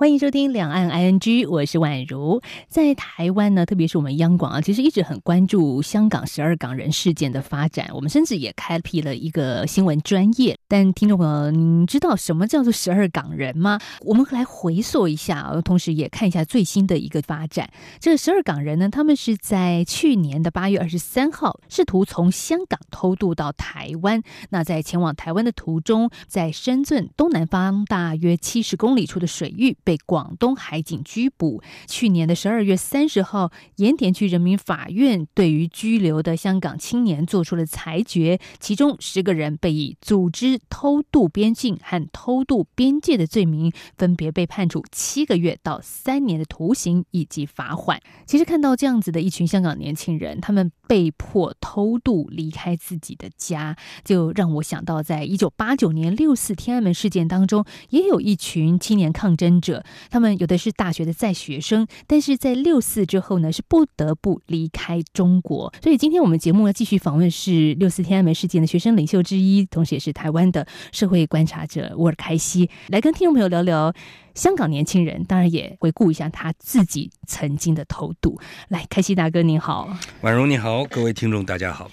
欢迎收听《两岸 ING》，我是宛如。在台湾呢，特别是我们央广啊，其实一直很关注香港十二港人事件的发展。我们甚至也开辟了一个新闻专业。但听众朋友，您知道什么叫做十二港人吗？我们来回溯一下，同时也看一下最新的一个发展。这十二港人呢，他们是在去年的八月二十三号，试图从香港偷渡到台湾。那在前往台湾的途中，在深圳东南方大约七十公里处的水域，被广东海警拘捕。去年的十二月三十号，盐田区人民法院对于拘留的香港青年做出了裁决，其中十个人被以组织偷渡边境和偷渡边界的罪名，分别被判处七个月到三年的徒刑以及罚款。其实看到这样子的一群香港年轻人，他们被迫偷渡离开自己的家，就让我想到，在一九八九年六四天安门事件当中，也有一群青年抗争者。他们有的是大学的在学生，但是在六四之后呢，是不得不离开中国。所以今天我们节目呢，继续访问是六四天安门事件的学生领袖之一，同时也是台湾的社会观察者沃尔开西，来跟听众朋友聊聊香港年轻人，当然也回顾一下他自己曾经的偷渡。来，开西大哥您好，婉容你好，各位听众大家好。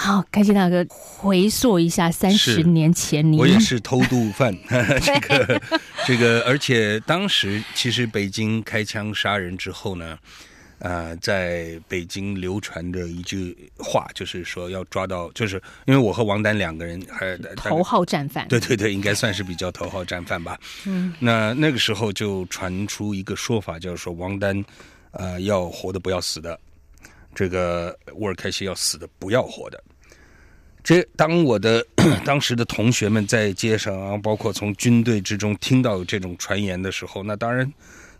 好，开心大哥，回溯一下三十年前你，我也是偷渡犯，这个这个，而且当时其实北京开枪杀人之后呢，呃，在北京流传着一句话就是说要抓到，就是因为我和王丹两个人还头号战犯，对对对，应该算是比较头号战犯吧。嗯，那那个时候就传出一个说法，就是说王丹，呃，要活的不要死的。这个沃尔开西要死的不要活的，这当我的 当时的同学们在街上啊，包括从军队之中听到这种传言的时候，那当然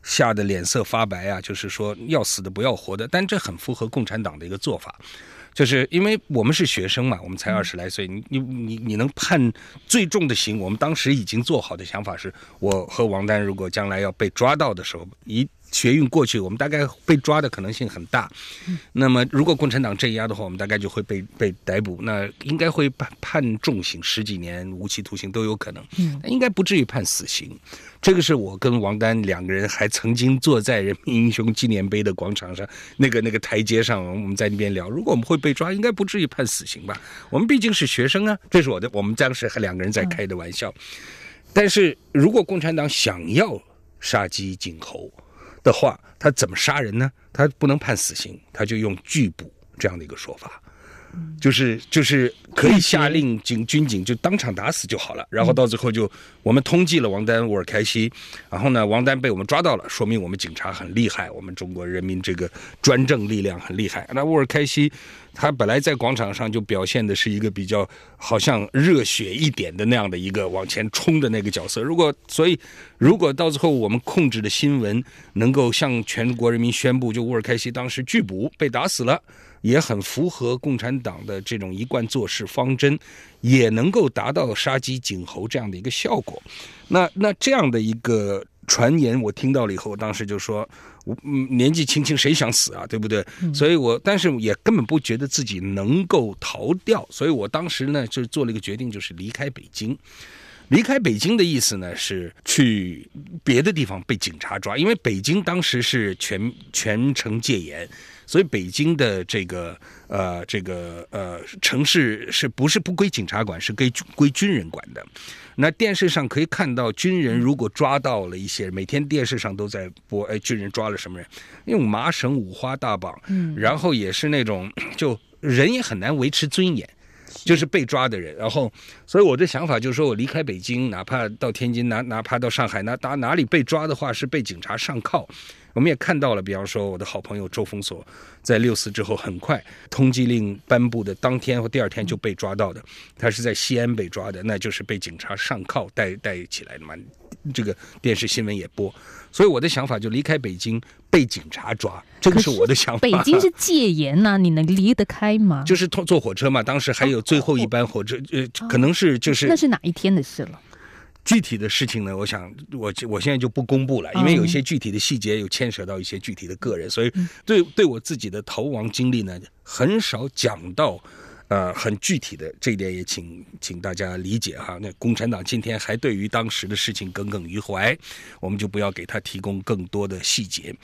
吓得脸色发白啊，就是说要死的不要活的。但这很符合共产党的一个做法，就是因为我们是学生嘛，我们才二十来岁，你你你你能判最重的刑？我们当时已经做好的想法是，我和王丹如果将来要被抓到的时候，一。学运过去，我们大概被抓的可能性很大。那么，如果共产党镇压的话，我们大概就会被被逮捕。那应该会判判重刑，十几年无期徒刑都有可能。嗯，应该不至于判死刑。这个是我跟王丹两个人还曾经坐在人民英雄纪念碑的广场上，那个那个台阶上，我们在那边聊。如果我们会被抓，应该不至于判死刑吧？我们毕竟是学生啊。这是我的，我们当时还两个人在开的玩笑。但是如果共产党想要杀鸡儆猴，的话，他怎么杀人呢？他不能判死刑，他就用拒捕这样的一个说法，就是就是可以下令警军警就当场打死就好了。然后到最后就我们通缉了王丹、沃尔开西，然后呢，王丹被我们抓到了，说明我们警察很厉害，我们中国人民这个专政力量很厉害。那沃尔开西。他本来在广场上就表现的是一个比较好像热血一点的那样的一个往前冲的那个角色。如果所以，如果到最后我们控制的新闻能够向全国人民宣布，就乌尔开西当时拒捕被打死了，也很符合共产党的这种一贯做事方针，也能够达到杀鸡儆猴这样的一个效果。那那这样的一个传言我听到了以后，当时就说。我，年纪轻轻谁想死啊，对不对？所以我但是也根本不觉得自己能够逃掉，所以我当时呢就做了一个决定，就是离开北京。离开北京的意思呢是去别的地方被警察抓，因为北京当时是全全城戒严，所以北京的这个呃这个呃城市是不是不归警察管，是归归军人管的。那电视上可以看到，军人如果抓到了一些，每天电视上都在播，哎，军人抓了什么人，用麻绳五花大绑，嗯，然后也是那种，就人也很难维持尊严，就是被抓的人。然后，所以我的想法就是说，我离开北京，哪怕到天津，哪哪怕到上海，哪哪哪里被抓的话，是被警察上铐。我们也看到了，比方说我的好朋友周峰锁，在六四之后很快通缉令颁布的当天或第二天就被抓到的，他是在西安被抓的，那就是被警察上铐带带起来的嘛。这个电视新闻也播，所以我的想法就离开北京被警察抓，这个是我的想法。北京是戒严呐，你能离得开吗？就是坐坐火车嘛，当时还有最后一班火车，呃，可能是就是那是哪一天的事了？具体的事情呢，我想我我现在就不公布了，因为有一些具体的细节有牵扯到一些具体的个人，所以对对我自己的逃亡经历呢，很少讲到。呃，很具体的这一点也请请大家理解哈。那共产党今天还对于当时的事情耿耿于怀，我们就不要给他提供更多的细节。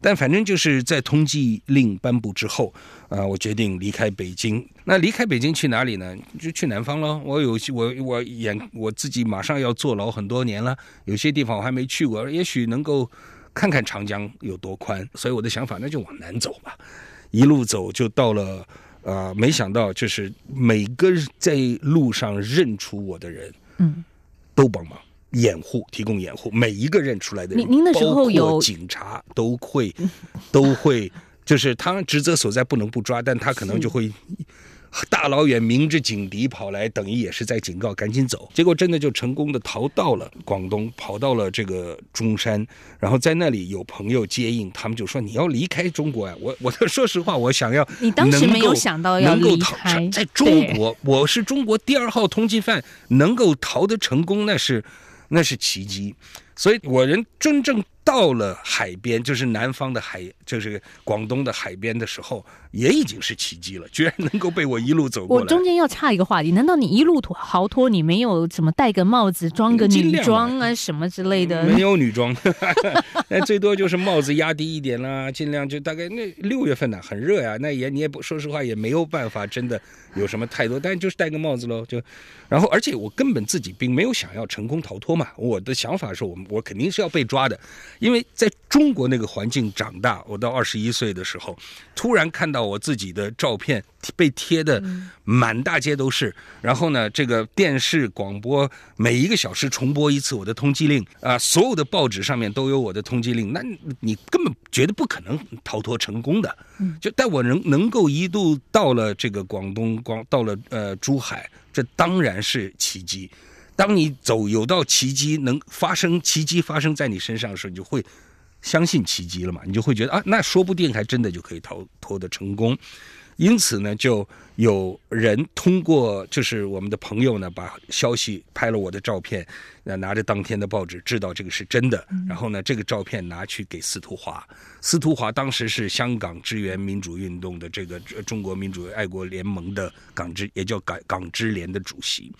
但反正就是在通缉令颁布之后，啊、我决定离开北京。那离开北京去哪里呢？就去南方了。我有我我演我自己马上要坐牢很多年了，有些地方我还没去过，也许能够看看长江有多宽。所以我的想法，那就往南走吧。一路走就到了。啊、呃，没想到就是每个在路上认出我的人，嗯，都帮忙掩护，提供掩护。每一个认出来的人，您的时候有包括警察都会，都会，就是他职责所在不能不抓，但他可能就会。大老远明着警笛跑来，等于也是在警告赶紧走。结果真的就成功的逃到了广东，跑到了这个中山，然后在那里有朋友接应，他们就说你要离开中国呀。我我说实话，我想要你当时没有想到要离开，在中国，我是中国第二号通缉犯，能够逃得成功，那是那是奇迹。所以我人真正到了海边，就是南方的海，就是广东的海边的时候，也已经是奇迹了，居然能够被我一路走过来。我中间要插一个话题，难道你一路脱逃脱，你没有怎么戴个帽子，装个女装啊什么之类的？没有女装，那最多就是帽子压低一点啦，尽量就大概那六月份呢、啊，很热呀，那也你也不说实话也没有办法，真的有什么太多，但是就是戴个帽子喽，就然后而且我根本自己并没有想要成功逃脱嘛，我的想法是我们。我肯定是要被抓的，因为在中国那个环境长大，我到二十一岁的时候，突然看到我自己的照片被贴的满大街都是，然后呢，这个电视广播每一个小时重播一次我的通缉令啊，所有的报纸上面都有我的通缉令，那你根本觉得不可能逃脱成功的。就但我能能够一度到了这个广东，广到了呃珠海，这当然是奇迹。当你走有道奇迹能发生，奇迹发生在你身上的时候，你就会相信奇迹了嘛？你就会觉得啊，那说不定还真的就可以逃脱的成功。因此呢，就有人通过就是我们的朋友呢，把消息拍了我的照片，拿着当天的报纸知道这个是真的。然后呢，这个照片拿去给司徒华，司徒华当时是香港支援民主运动的这个中国民主爱国联盟的港支，也叫港港支联的主席。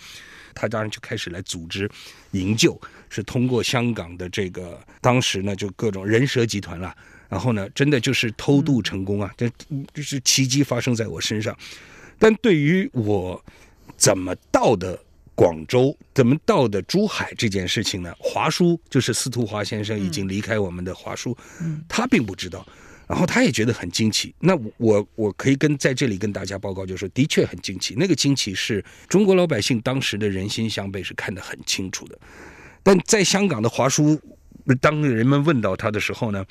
他当然就开始来组织营救，是通过香港的这个当时呢，就各种人蛇集团了，然后呢，真的就是偷渡成功啊，这就是奇迹发生在我身上。但对于我怎么到的广州，怎么到的珠海这件事情呢？华叔就是司徒华先生已经离开我们的华叔，他并不知道。然后他也觉得很惊奇，那我我可以跟在这里跟大家报告，就是的确很惊奇。那个惊奇是中国老百姓当时的人心向背是看得很清楚的，但在香港的华叔，当人们问到他的时候呢，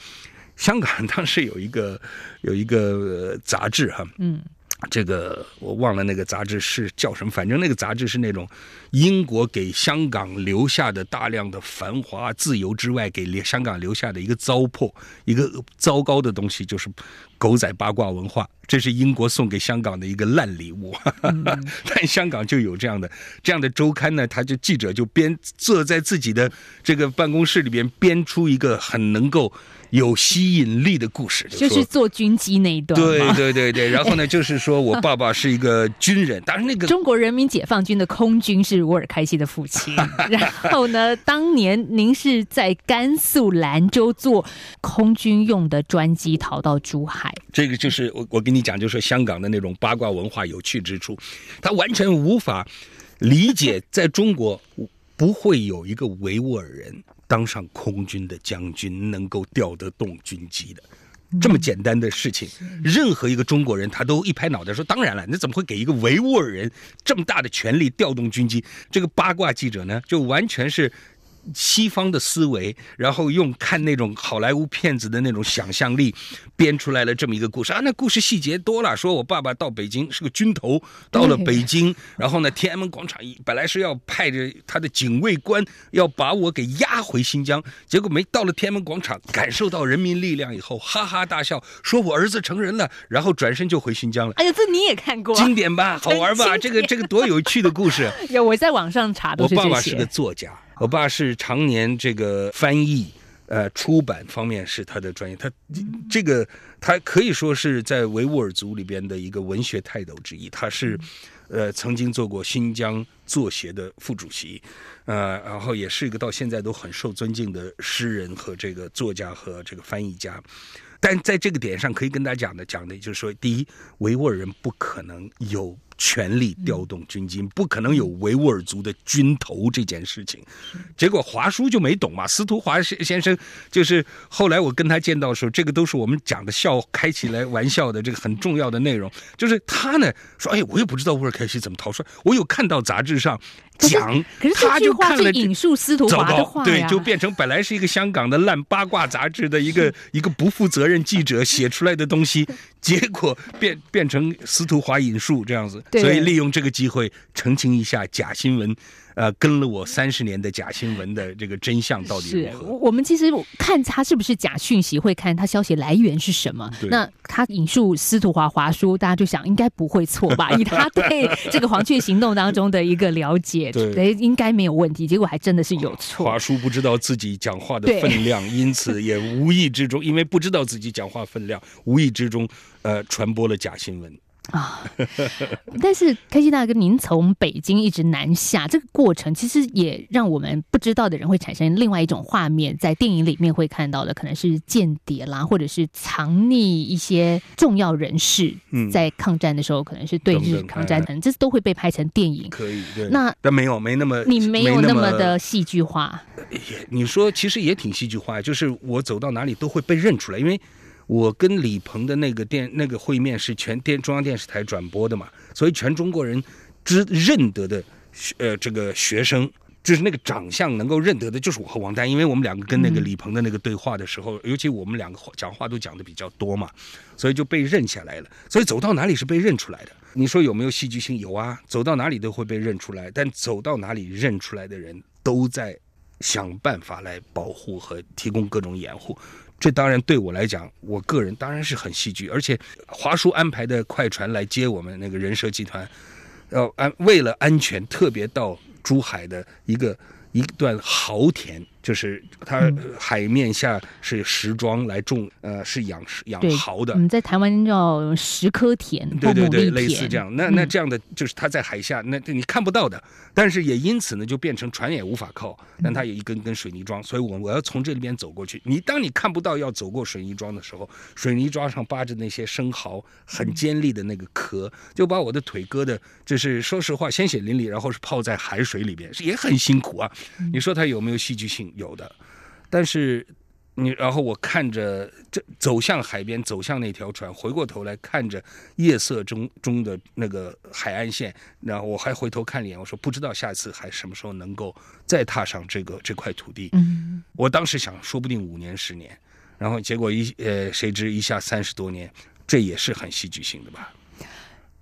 香港当时有一个 有一个杂志哈，嗯。这个我忘了那个杂志是叫什么，反正那个杂志是那种英国给香港留下的大量的繁华自由之外，给香港留下的一个糟粕，一个糟糕的东西，就是狗仔八卦文化。这是英国送给香港的一个烂礼物。嗯、但香港就有这样的这样的周刊呢，他就记者就编坐在自己的这个办公室里边编出一个很能够。有吸引力的故事，就，就是做军机那一段。对对对对，然后呢，就是说我爸爸是一个军人，当然那个 中国人民解放军的空军是沃尔开西的父亲。然后呢，当年您是在甘肃兰州坐空军用的专机逃到珠海。这个就是我我跟你讲，就是香港的那种八卦文化有趣之处，他完全无法理解，在中国不会有一个维吾尔人。当上空军的将军，能够调得动军机的，这么简单的事情，任何一个中国人他都一拍脑袋说：“当然了，你怎么会给一个维吾尔人这么大的权力调动军机？”这个八卦记者呢，就完全是。西方的思维，然后用看那种好莱坞片子的那种想象力，编出来了这么一个故事啊！那故事细节多了，说我爸爸到北京是个军头，到了北京，然后呢，天安门广场本来是要派着他的警卫官要把我给押回新疆，结果没到了天安门广场，感受到人民力量以后，哈哈大笑，说我儿子成人了，然后转身就回新疆了。哎呀，这你也看过，经典吧？好玩吧？这个这个多有趣的故事！有我在网上查，都是这些。我爸爸是个作家。我爸是常年这个翻译。呃，出版方面是他的专业，他这个他可以说是在维吾尔族里边的一个文学泰斗之一。他是，呃，曾经做过新疆作协的副主席，呃，然后也是一个到现在都很受尊敬的诗人和这个作家和这个翻译家。但在这个点上，可以跟大家讲的讲的就是说，第一，维吾尔人不可能有。全力调动军金，不可能有维吾尔族的军头这件事情。结果华叔就没懂嘛。司徒华先生就是后来我跟他见到的时候，这个都是我们讲的笑，开起来玩笑的这个很重要的内容。就是他呢说：“哎，我也不知道乌尔开西怎么逃出来，我有看到杂志上。”讲，可是他就看了引述司徒华的话，对，就变成本来是一个香港的烂八卦杂志的一个 一个不负责任记者写出来的东西，结果变变成司徒华引述这样子，所以利用这个机会澄清一下假新闻。呃，跟了我三十年的假新闻的这个真相到底如何？我们其实看他是不是假讯息，会看他消息来源是什么。那他引述司徒华华叔，大家就想应该不会错吧？以他对这个黄雀行动当中的一个了解，对，应该没有问题。结果还真的是有错。华叔不知道自己讲话的分量，因此也无意之中，因为不知道自己讲话分量，无意之中呃传播了假新闻。啊，但是开心大哥，您从北京一直南下，这个过程其实也让我们不知道的人会产生另外一种画面，在电影里面会看到的，可能是间谍啦，或者是藏匿一些重要人士，嗯在抗战的时候可能是对日抗战，等，这都会被拍成电影。可以，对。那但没有，没那么，你没有那么的戏剧化。也你说其实也挺戏剧化，就是我走到哪里都会被认出来，因为。我跟李鹏的那个电那个会面是全电中央电视台转播的嘛，所以全中国人知认得的，呃，这个学生就是那个长相能够认得的，就是我和王丹，因为我们两个跟那个李鹏的那个对话的时候，尤其我们两个讲话都讲的比较多嘛，所以就被认下来了。所以走到哪里是被认出来的。你说有没有戏剧性？有啊，走到哪里都会被认出来。但走到哪里认出来的人都在想办法来保护和提供各种掩护。这当然对我来讲，我个人当然是很戏剧，而且华叔安排的快船来接我们那个人社集团，要安为了安全，特别到珠海的一个一段豪田。就是它海面下是石桩来种，呃，是养养蚝的。我们，在台湾叫石科田，对对对，类似这样。那那这样的就是它在海下，那你看不到的。但是也因此呢，就变成船也无法靠，但它有一根根水泥桩，所以我我要从这里边走过去。你当你看不到要走过水泥桩的时候，水泥桩上扒着那些生蚝，很尖利的那个壳，就把我的腿割的，就是说实话，鲜血淋漓，然后是泡在海水里边，也很辛苦啊。你说它有没有戏剧性？有的，但是你然后我看着这走向海边，走向那条船，回过头来看着夜色中中的那个海岸线，然后我还回头看脸，我说不知道下次还什么时候能够再踏上这个这块土地。嗯，我当时想，说不定五年十年，然后结果一呃，谁知一下三十多年，这也是很戏剧性的吧。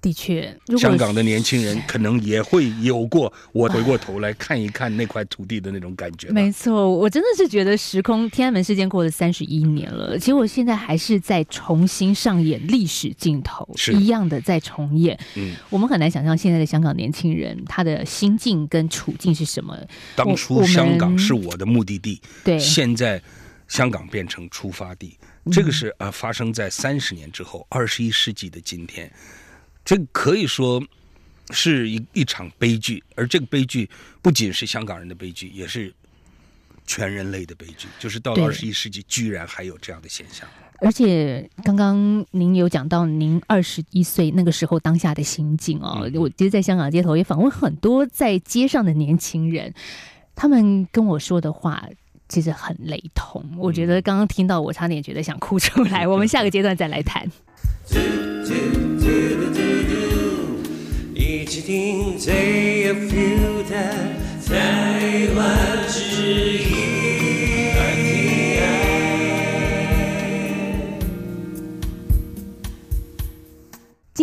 的确，香港的年轻人可能也会有过我回过头来看一看那块土地的那种感觉。没错，我真的是觉得时空天安门事件过了三十一年了，结果现在还是在重新上演历史镜头，是一样的在重演。嗯，我们很难想象现在的香港年轻人他的心境跟处境是什么。当初香港是我的目的地，对，现在香港变成出发地，这个是呃发生在三十年之后，二十一世纪的今天。这可以说是一一场悲剧，而这个悲剧不仅是香港人的悲剧，也是全人类的悲剧。就是到了二十一世纪，居然还有这样的现象。而且刚刚您有讲到您二十一岁那个时候当下的心境哦，嗯、我其实在香港街头也访问很多在街上的年轻人，他们跟我说的话其实很雷同。嗯、我觉得刚刚听到，我差点觉得想哭出来。我们下个阶段再来谈。今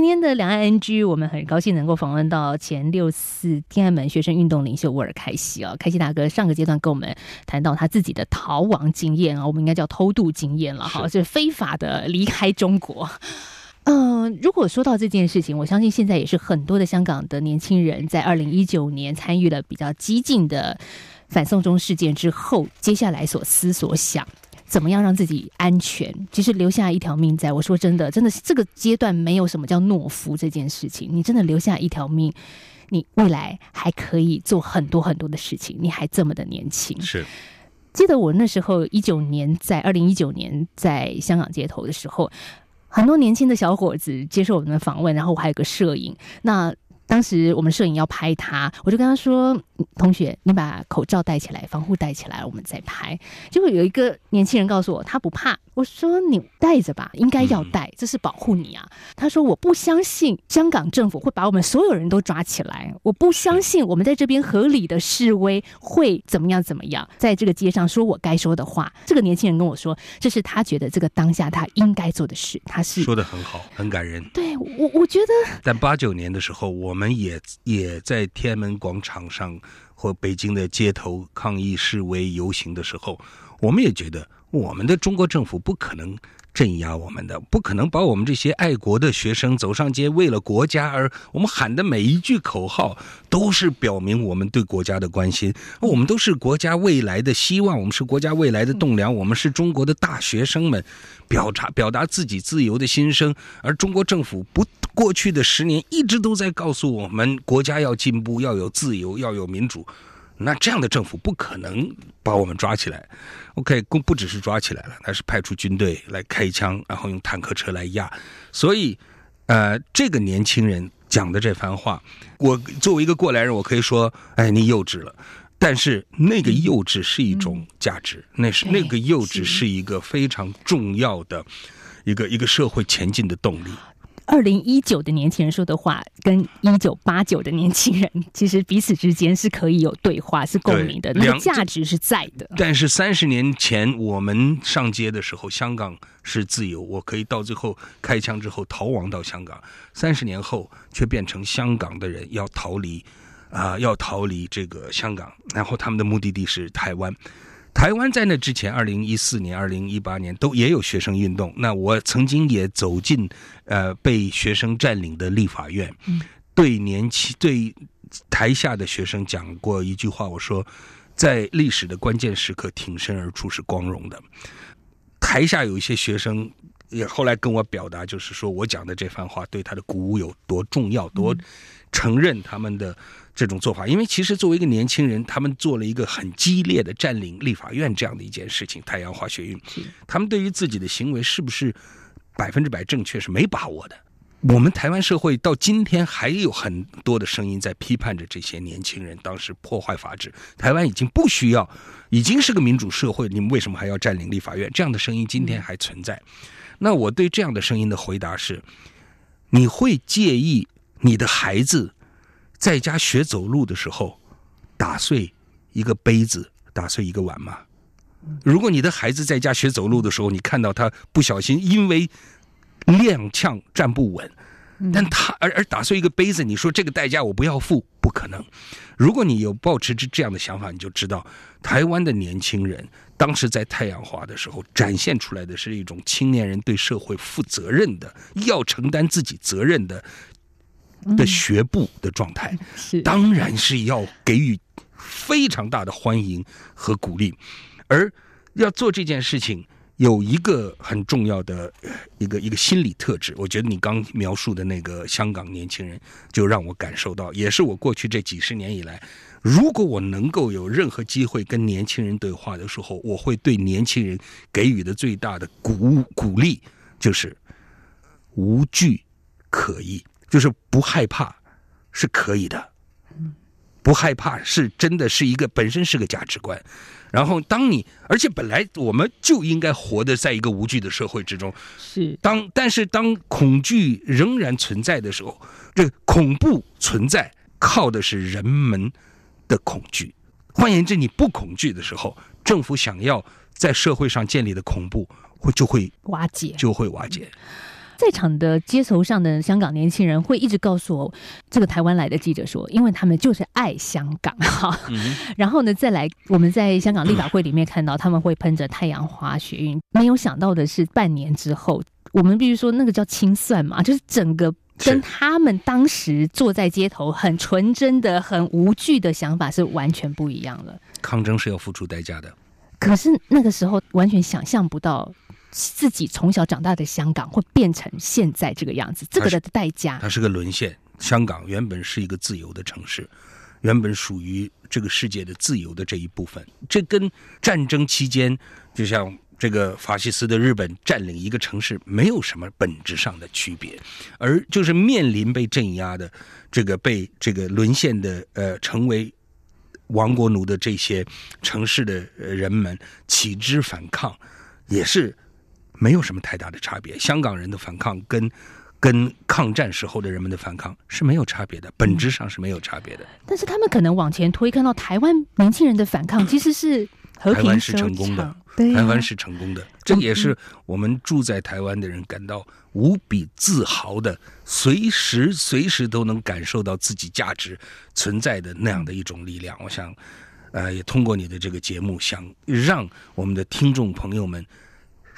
天的两岸 NG，我们很高兴能够访问到前六四天安门学生运动领袖沃尔开西啊，开西大哥上个阶段跟我们谈到他自己的逃亡经验啊，我们应该叫偷渡经验了哈，是非法的离开中国。嗯、呃，如果说到这件事情，我相信现在也是很多的香港的年轻人在二零一九年参与了比较激进的反送中事件之后，接下来所思所想，怎么样让自己安全？其实留下一条命在，在我说真的，真的是这个阶段没有什么叫懦夫这件事情。你真的留下一条命，你未来还可以做很多很多的事情。你还这么的年轻，是。记得我那时候一九年在二零一九年在香港街头的时候，很多年轻的小伙子接受我们的访问，然后我还有个摄影。那当时我们摄影要拍他，我就跟他说。同学，你把口罩戴起来，防护戴起来，我们再拍。结果有一个年轻人告诉我，他不怕。我说你戴着吧，应该要戴，这是保护你啊。他说我不相信香港政府会把我们所有人都抓起来，我不相信我们在这边合理的示威会怎么样怎么样，在这个街上说我该说的话。这个年轻人跟我说，这是他觉得这个当下他应该做的事。他是说的很好，很感人。对我，我觉得。但八九年的时候，我们也也在天安门广场上。或北京的街头抗议示威游行的时候，我们也觉得我们的中国政府不可能镇压我们的，不可能把我们这些爱国的学生走上街，为了国家而我们喊的每一句口号都是表明我们对国家的关心，我们都是国家未来的希望，我们是国家未来的栋梁，我们是中国的大学生们，表达表达自己自由的心声，而中国政府不。过去的十年一直都在告诉我们，国家要进步，要有自由，要有民主。那这样的政府不可能把我们抓起来。OK，不不只是抓起来了，他是派出军队来开枪，然后用坦克车来压。所以，呃，这个年轻人讲的这番话，我作为一个过来人，我可以说，哎，你幼稚了。但是那个幼稚是一种价值，嗯、那是那个幼稚是一个非常重要的一个一个社会前进的动力。二零一九的年轻人说的话，跟一九八九的年轻人，其实彼此之间是可以有对话、是共鸣的，那个价值是在的。但是三十年前我们上街的时候，香港是自由，我可以到最后开枪之后逃亡到香港。三十年后，却变成香港的人要逃离，啊、呃，要逃离这个香港，然后他们的目的地是台湾。台湾在那之前，二零一四年、二零一八年都也有学生运动。那我曾经也走进，呃，被学生占领的立法院，对年轻、对台下的学生讲过一句话，我说，在历史的关键时刻挺身而出是光荣的。台下有一些学生也后来跟我表达，就是说我讲的这番话对他的鼓舞有多重要，多承认他们的。这种做法，因为其实作为一个年轻人，他们做了一个很激烈的占领立法院这样的一件事情。太阳花学运，他们对于自己的行为是不是百分之百正确是没把握的。我们台湾社会到今天还有很多的声音在批判着这些年轻人当时破坏法治。台湾已经不需要，已经是个民主社会，你们为什么还要占领立法院？这样的声音今天还存在。那我对这样的声音的回答是：你会介意你的孩子？在家学走路的时候，打碎一个杯子，打碎一个碗吗？如果你的孩子在家学走路的时候，你看到他不小心因为踉跄站不稳，但他而而打碎一个杯子，你说这个代价我不要付，不可能。如果你有抱持着这样的想法，你就知道台湾的年轻人当时在太阳花的时候展现出来的是一种青年人对社会负责任的，要承担自己责任的。的学步的状态，是。当然是要给予非常大的欢迎和鼓励，而要做这件事情有一个很重要的一个一个心理特质，我觉得你刚描述的那个香港年轻人就让我感受到，也是我过去这几十年以来，如果我能够有任何机会跟年轻人对话的时候，我会对年轻人给予的最大的鼓鼓励就是无惧可依。就是不害怕是可以的，不害怕是真的是一个本身是个价值观。然后当你而且本来我们就应该活得在一个无惧的社会之中，是当但是当恐惧仍然存在的时候，这恐怖存在靠的是人们的恐惧。换言之，你不恐惧的时候，政府想要在社会上建立的恐怖会就会瓦解，就会瓦解。在场的街头上的香港年轻人会一直告诉我，这个台湾来的记者说，因为他们就是爱香港哈。嗯、然后呢，再来我们在香港立法会里面看到他们会喷着太阳花学运，没有想到的是半年之后，我们必须说那个叫清算嘛，就是整个跟他们当时坐在街头很纯真的、很无惧的想法是完全不一样了。抗争是要付出代价的，可是那个时候完全想象不到自己从小长大的香港会变成现在这个样子，这个的代价。它是个沦陷。香港原本是一个自由的城市，原本属于这个世界的自由的这一部分。这跟战争期间，就像。这个法西斯的日本占领一个城市没有什么本质上的区别，而就是面临被镇压的这个被这个沦陷的呃成为亡国奴的这些城市的人们起之反抗，也是没有什么太大的差别。香港人的反抗跟跟抗战时候的人们的反抗是没有差别的，本质上是没有差别的。但是他们可能往前推，看到台湾年轻人的反抗其实是。和平台湾是成功的，对台湾是成功的，这也是我们住在台湾的人感到无比自豪的，随时随时都能感受到自己价值存在的那样的一种力量。我想，呃，也通过你的这个节目，想让我们的听众朋友们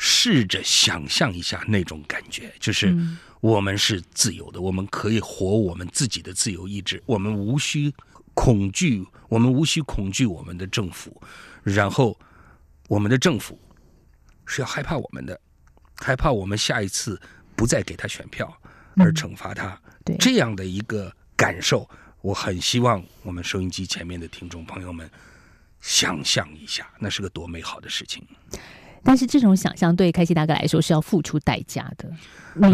试着想象一下那种感觉，就是我们是自由的，我们可以活我们自己的自由意志，我们无需恐惧，我们无需恐惧我们的政府。然后，我们的政府是要害怕我们的，害怕我们下一次不再给他选票而惩罚他。嗯、对这样的一个感受，我很希望我们收音机前面的听众朋友们想象一下，那是个多美好的事情。但是这种想象对开西大哥来说是要付出代价的。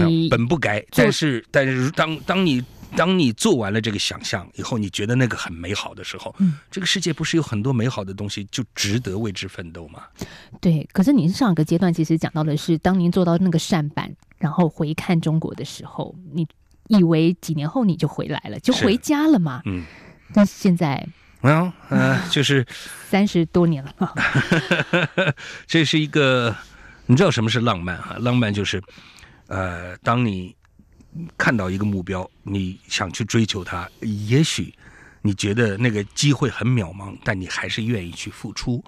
你本不该，但是但是当当你。当你做完了这个想象以后，你觉得那个很美好的时候，嗯，这个世界不是有很多美好的东西就值得为之奋斗吗？对。可是您上一个阶段其实讲到的是，当您做到那个扇板，然后回看中国的时候，你以为几年后你就回来了，就回家了嘛？嗯。但是现在，嗯，呃，就是 三十多年了。这是一个，你知道什么是浪漫啊？浪漫就是，呃，当你。看到一个目标，你想去追求它，也许你觉得那个机会很渺茫，但你还是愿意去付出，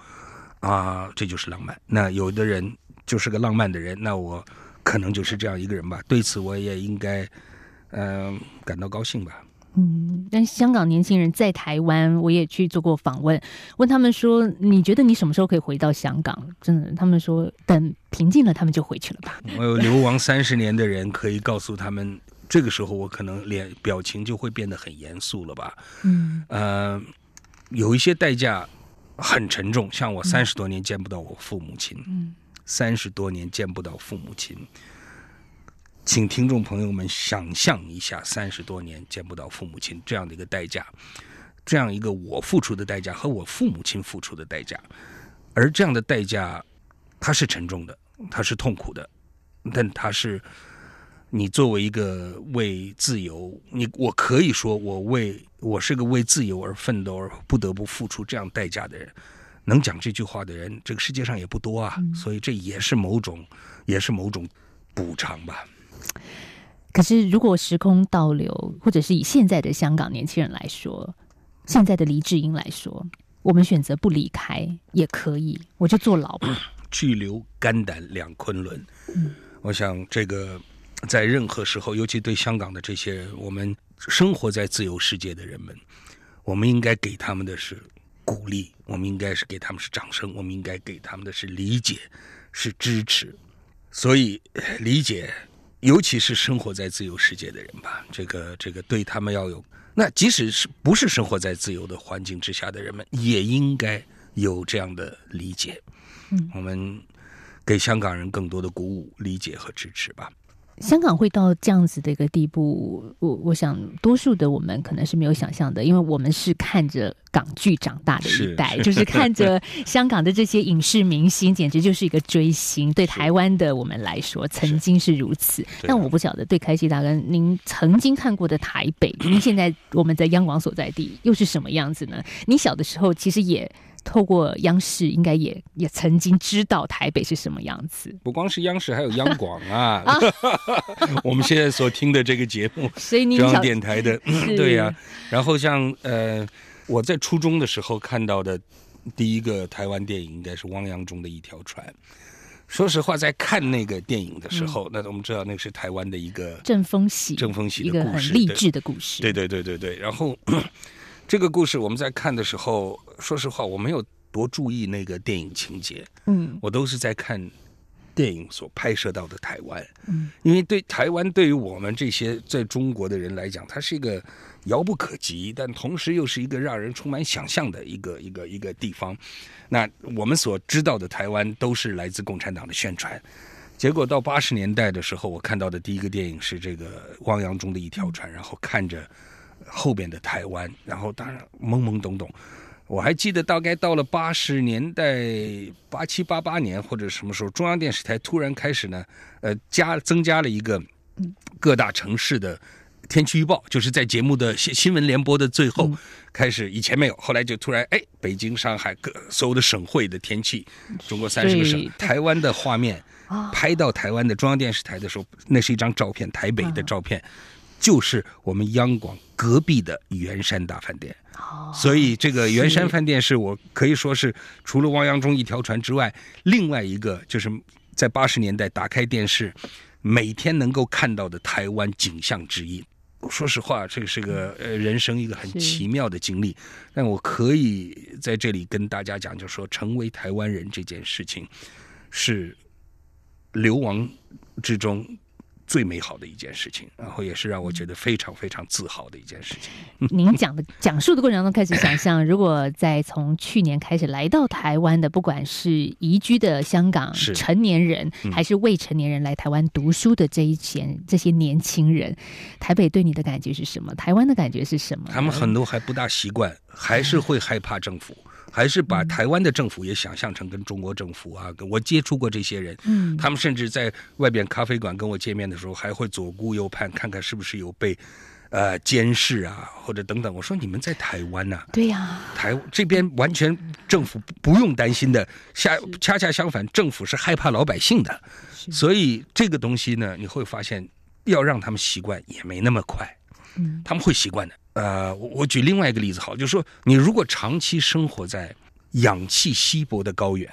啊，这就是浪漫。那有的人就是个浪漫的人，那我可能就是这样一个人吧。对此，我也应该嗯、呃、感到高兴吧。嗯，但香港年轻人在台湾，我也去做过访问，问他们说：“你觉得你什么时候可以回到香港？”真的，他们说等平静了，他们就回去了吧。我有流亡三十年的人可以告诉他们，这个时候我可能脸表情就会变得很严肃了吧。嗯，呃，有一些代价很沉重，像我三十多年见不到我父母亲，嗯，三十多年见不到父母亲。请听众朋友们想象一下，三十多年见不到父母亲这样的一个代价，这样一个我付出的代价和我父母亲付出的代价，而这样的代价，它是沉重的，它是痛苦的，但它是你作为一个为自由，你我可以说我为我是个为自由而奋斗而不得不付出这样代价的人，能讲这句话的人，这个世界上也不多啊，所以这也是某种，也是某种补偿吧。可是，如果时空倒流，或者是以现在的香港年轻人来说，现在的黎智英来说，我们选择不离开也可以，我就坐牢吧。巨留肝胆两昆仑。嗯，我想这个在任何时候，尤其对香港的这些人，我们生活在自由世界的人们，我们应该给他们的是鼓励，我们应该是给他们是掌声，我们应该给他们的是理解，是支持。所以理解。尤其是生活在自由世界的人吧，这个这个对他们要有，那即使是不是生活在自由的环境之下的人们，也应该有这样的理解。嗯，我们给香港人更多的鼓舞、理解和支持吧。香港会到这样子的一个地步，我我想多数的我们可能是没有想象的，因为我们是看着港剧长大的一代，是就是看着 香港的这些影视明星，简直就是一个追星。对台湾的我们来说，曾经是如此。但我不晓得对开西大哥，您曾经看过的台北，您现在我们在央广所在地又是什么样子呢？你小的时候其实也。透过央视，应该也也曾经知道台北是什么样子。不光是央视，还有央广啊！我们现在所听的这个节目，所以你中央电台的，对呀、啊。然后像呃，我在初中的时候看到的第一个台湾电影，应该是汪洋中的一条船。说实话，在看那个电影的时候，嗯、那我们知道那是台湾的一个正风喜，正风喜的故事，励志的故事。对对对对对。然后这个故事我们在看的时候，说实话，我没有多注意那个电影情节。嗯，我都是在看。电影所拍摄到的台湾，嗯，因为对台湾对于我们这些在中国的人来讲，它是一个遥不可及，但同时又是一个让人充满想象的一个一个一个地方。那我们所知道的台湾都是来自共产党的宣传，结果到八十年代的时候，我看到的第一个电影是这个汪洋中的一条船，然后看着后边的台湾，然后当然懵懵懂懂。我还记得，大概到了八十年代，八七八八年或者什么时候，中央电视台突然开始呢，呃，加增加了一个各大城市的天气预报，就是在节目的新新闻联播的最后开始，以前没有，后来就突然，哎，北京、上海各所有的省会的天气，中国三十个省，台湾的画面拍到台湾的中央电视台的时候，那是一张照片，台北的照片，就是我们央广隔壁的圆山大饭店。所以这个圆山饭店是我可以说是除了汪洋中一条船之外，另外一个就是在八十年代打开电视，每天能够看到的台湾景象之一。说实话，这个是个呃人生一个很奇妙的经历。但我可以在这里跟大家讲，就是说成为台湾人这件事情，是流亡之中。最美好的一件事情，然后也是让我觉得非常非常自豪的一件事情。您讲的讲述的过程当中，开始想象，如果在从去年开始来到台湾的，不管是移居的香港成年人，还是未成年人来台湾读书的这一些这些年轻人，台北对你的感觉是什么？台湾的感觉是什么？他们很多还不大习惯，还是会害怕政府。还是把台湾的政府也想象成跟中国政府啊，我接触过这些人，嗯，他们甚至在外边咖啡馆跟我见面的时候，还会左顾右盼，看看是不是有被呃监视啊，或者等等。我说你们在台湾呐，对呀，台这边完全政府不用担心的，恰恰恰相反，政府是害怕老百姓的，所以这个东西呢，你会发现要让他们习惯也没那么快，嗯，他们会习惯的。呃，我我举另外一个例子好，就是说，你如果长期生活在氧气稀薄的高原，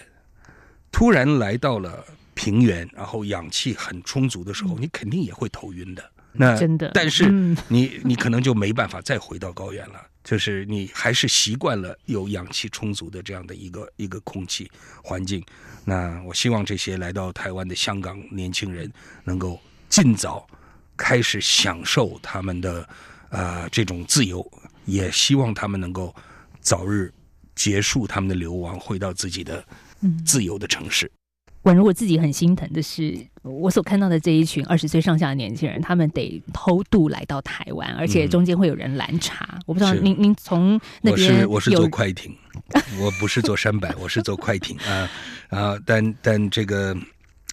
突然来到了平原，然后氧气很充足的时候，你肯定也会头晕的。那真的，但是你你可能就没办法再回到高原了，就是你还是习惯了有氧气充足的这样的一个一个空气环境。那我希望这些来到台湾的香港年轻人能够尽早开始享受他们的。呃，这种自由，也希望他们能够早日结束他们的流亡，回到自己的自由的城市。宛如我自己很心疼的是，我所看到的这一群二十岁上下的年轻人，他们得偷渡来到台湾，而且中间会有人拦查。嗯、我不知道您您从那边我是我是坐快艇，我不是坐山板，我是坐快艇啊啊！但但这个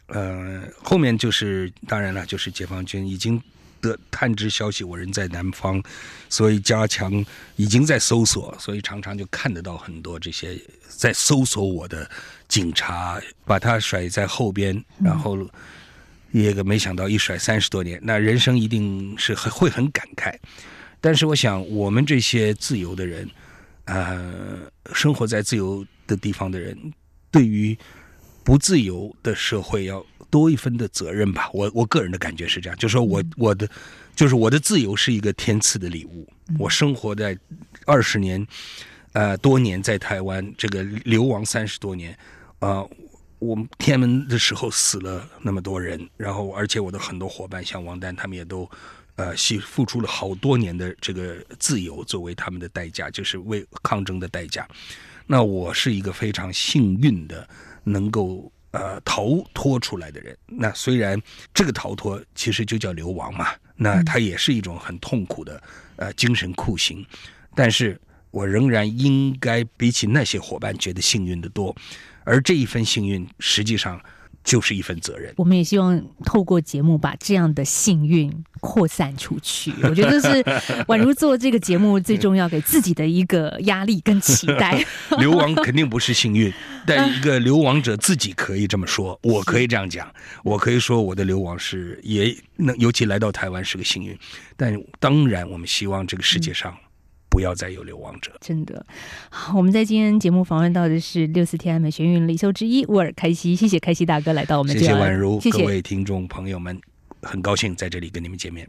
呃，后面就是当然了，就是解放军已经。的探知消息，我人在南方，所以加强已经在搜索，所以常常就看得到很多这些在搜索我的警察，把他甩在后边，然后也个没想到一甩三十多年，那人生一定是很会很感慨。但是我想，我们这些自由的人，呃，生活在自由的地方的人，对于不自由的社会要。多一分的责任吧，我我个人的感觉是这样，就是说我我的，就是我的自由是一个天赐的礼物。我生活在二十年，呃，多年在台湾，这个流亡三十多年，啊、呃，我们天安门的时候死了那么多人，然后而且我的很多伙伴像王丹他们也都，呃，牺付出了好多年的这个自由作为他们的代价，就是为抗争的代价。那我是一个非常幸运的，能够。呃，逃脱出来的人，那虽然这个逃脱其实就叫流亡嘛，那它也是一种很痛苦的呃精神酷刑，但是我仍然应该比起那些伙伴觉得幸运的多，而这一份幸运实际上。就是一份责任。我们也希望透过节目把这样的幸运扩散出去。我觉得是宛如做这个节目最重要给自己的一个压力跟期待。流亡肯定不是幸运，但一个流亡者自己可以这么说，我可以这样讲，我可以说我的流亡是也能，尤其来到台湾是个幸运。但当然，我们希望这个世界上不要再有流亡者。真的，好，我们在今天节目访问到的是六四天安门学运领袖之一沃尔开西，谢谢开西大哥来到我们这里。谢谢宛如，谢谢各位听众朋友们，很高兴在这里跟你们见面。